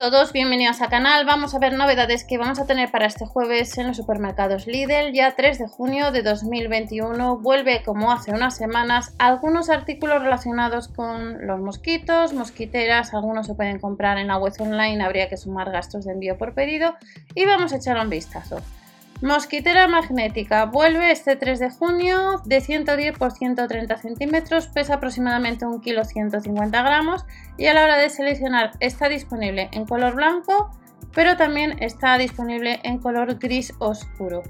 todos, bienvenidos al canal. Vamos a ver novedades que vamos a tener para este jueves en los supermercados Lidl. Ya 3 de junio de 2021 vuelve como hace unas semanas algunos artículos relacionados con los mosquitos, mosquiteras, algunos se pueden comprar en la web online, habría que sumar gastos de envío por pedido y vamos a echar un vistazo. Mosquitera magnética vuelve este 3 de junio de 110 por 130 centímetros, pesa aproximadamente 1 kg 150 gramos y a la hora de seleccionar está disponible en color blanco, pero también está disponible en color gris oscuro.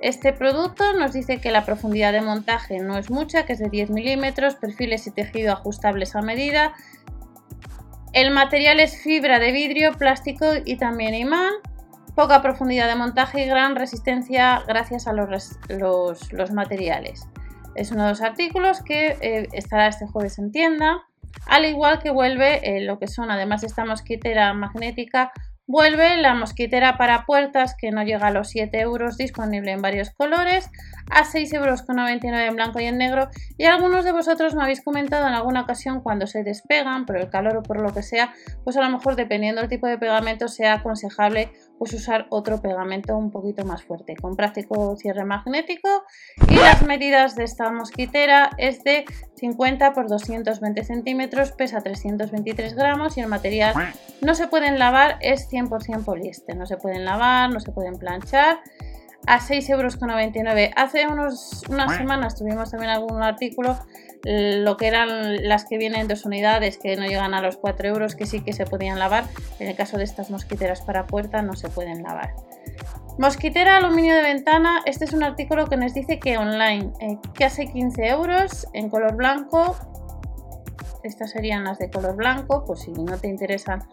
Este producto nos dice que la profundidad de montaje no es mucha, que es de 10 milímetros, perfiles y tejido ajustables a medida. El material es fibra de vidrio, plástico y también imán poca profundidad de montaje y gran resistencia gracias a los, los, materiales. Es uno de los artículos que eh, estará este jueves en tienda, al igual que vuelve eh, lo que son, además de esta mosquitera magnética, Vuelve la mosquitera para puertas que no llega a los 7 euros, disponible en varios colores, a 6,99 euros en blanco y en negro. Y algunos de vosotros me habéis comentado en alguna ocasión cuando se despegan por el calor o por lo que sea, pues a lo mejor dependiendo del tipo de pegamento sea aconsejable pues usar otro pegamento un poquito más fuerte, con práctico cierre magnético. Y las medidas de esta mosquitera es de 50 por 220 centímetros, pesa 323 gramos y el material no se pueden lavar, es 100% poliéster, no se pueden lavar, no se pueden planchar. A 6,99 euros. Hace unos, unas semanas tuvimos también algún artículo, lo que eran las que vienen dos unidades, que no llegan a los 4 euros, que sí que se podían lavar. En el caso de estas mosquiteras para puerta no se pueden lavar. Mosquitera aluminio de ventana, este es un artículo que nos dice que online, eh, que hace 15 euros en color blanco. Estas serían las de color blanco, pues si no te interesan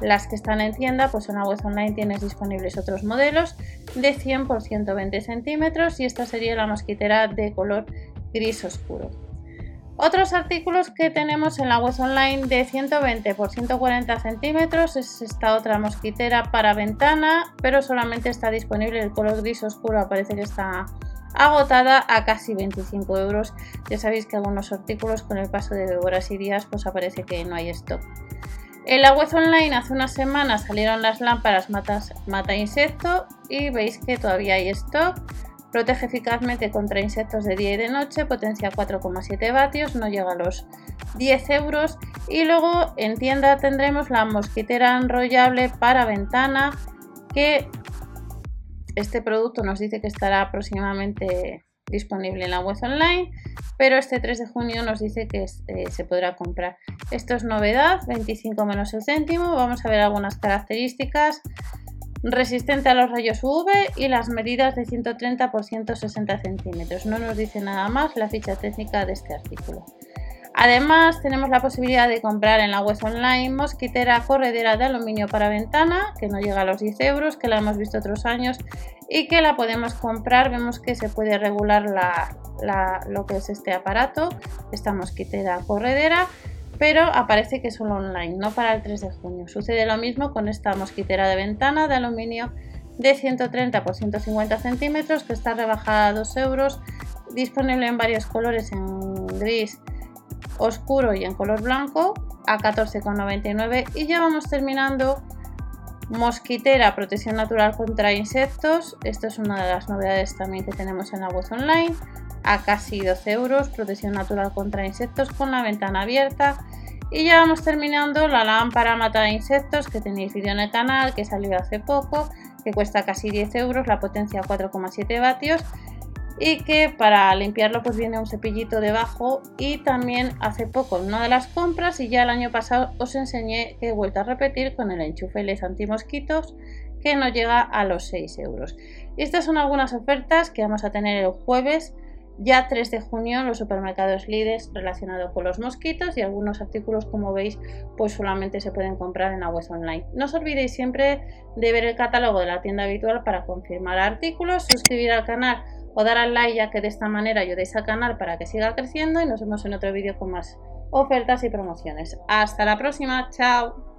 las que están en tienda, pues en la web online tienes disponibles otros modelos de 100 por 120 centímetros y esta sería la mosquitera de color gris oscuro. Otros artículos que tenemos en la web online de 120 por 140 centímetros es esta otra mosquitera para ventana, pero solamente está disponible el color gris oscuro, parece que está agotada a casi 25 euros. Ya sabéis que algunos artículos con el paso de horas y días pues aparece que no hay stock. En la web online hace unas semanas salieron las lámparas matas, mata insecto y veis que todavía hay stock. Protege eficazmente contra insectos de día y de noche, potencia 4,7 vatios, no llega a los 10 euros. Y luego en tienda tendremos la mosquitera enrollable para ventana, que este producto nos dice que estará aproximadamente disponible en la web online, pero este 3 de junio nos dice que eh, se podrá comprar. Esto es novedad, 25 menos el céntimo. Vamos a ver algunas características resistente a los rayos UV y las medidas de 130 por 160 centímetros. No nos dice nada más la ficha técnica de este artículo. Además, tenemos la posibilidad de comprar en la web online mosquitera corredera de aluminio para ventana, que no llega a los 10 euros, que la hemos visto otros años y que la podemos comprar. Vemos que se puede regular lo que es este aparato, esta mosquitera corredera pero aparece que solo online, no para el 3 de junio. Sucede lo mismo con esta mosquitera de ventana de aluminio de 130 por 150 centímetros que está rebajada a 2 euros, disponible en varios colores, en gris oscuro y en color blanco a 14,99 y ya vamos terminando. Mosquitera protección natural contra insectos. Esto es una de las novedades también que tenemos en la web online. A casi 12 euros protección natural contra insectos con la ventana abierta y ya vamos terminando la lámpara mata de insectos que tenéis vídeo en el canal, que salió hace poco, que cuesta casi 10 euros, la potencia 4,7 vatios y que para limpiarlo pues viene un cepillito debajo y también hace poco una de las compras y ya el año pasado os enseñé que he vuelto a repetir con el enchufe LED antimosquitos que no llega a los 6 euros. Estas son algunas ofertas que vamos a tener el jueves ya 3 de junio los supermercados líderes relacionados con los mosquitos y algunos artículos como veis pues solamente se pueden comprar en la web online. No os olvidéis siempre de ver el catálogo de la tienda habitual para confirmar artículos, suscribir al canal o dar al like ya que de esta manera ayudéis al canal para que siga creciendo y nos vemos en otro vídeo con más ofertas y promociones. Hasta la próxima, chao.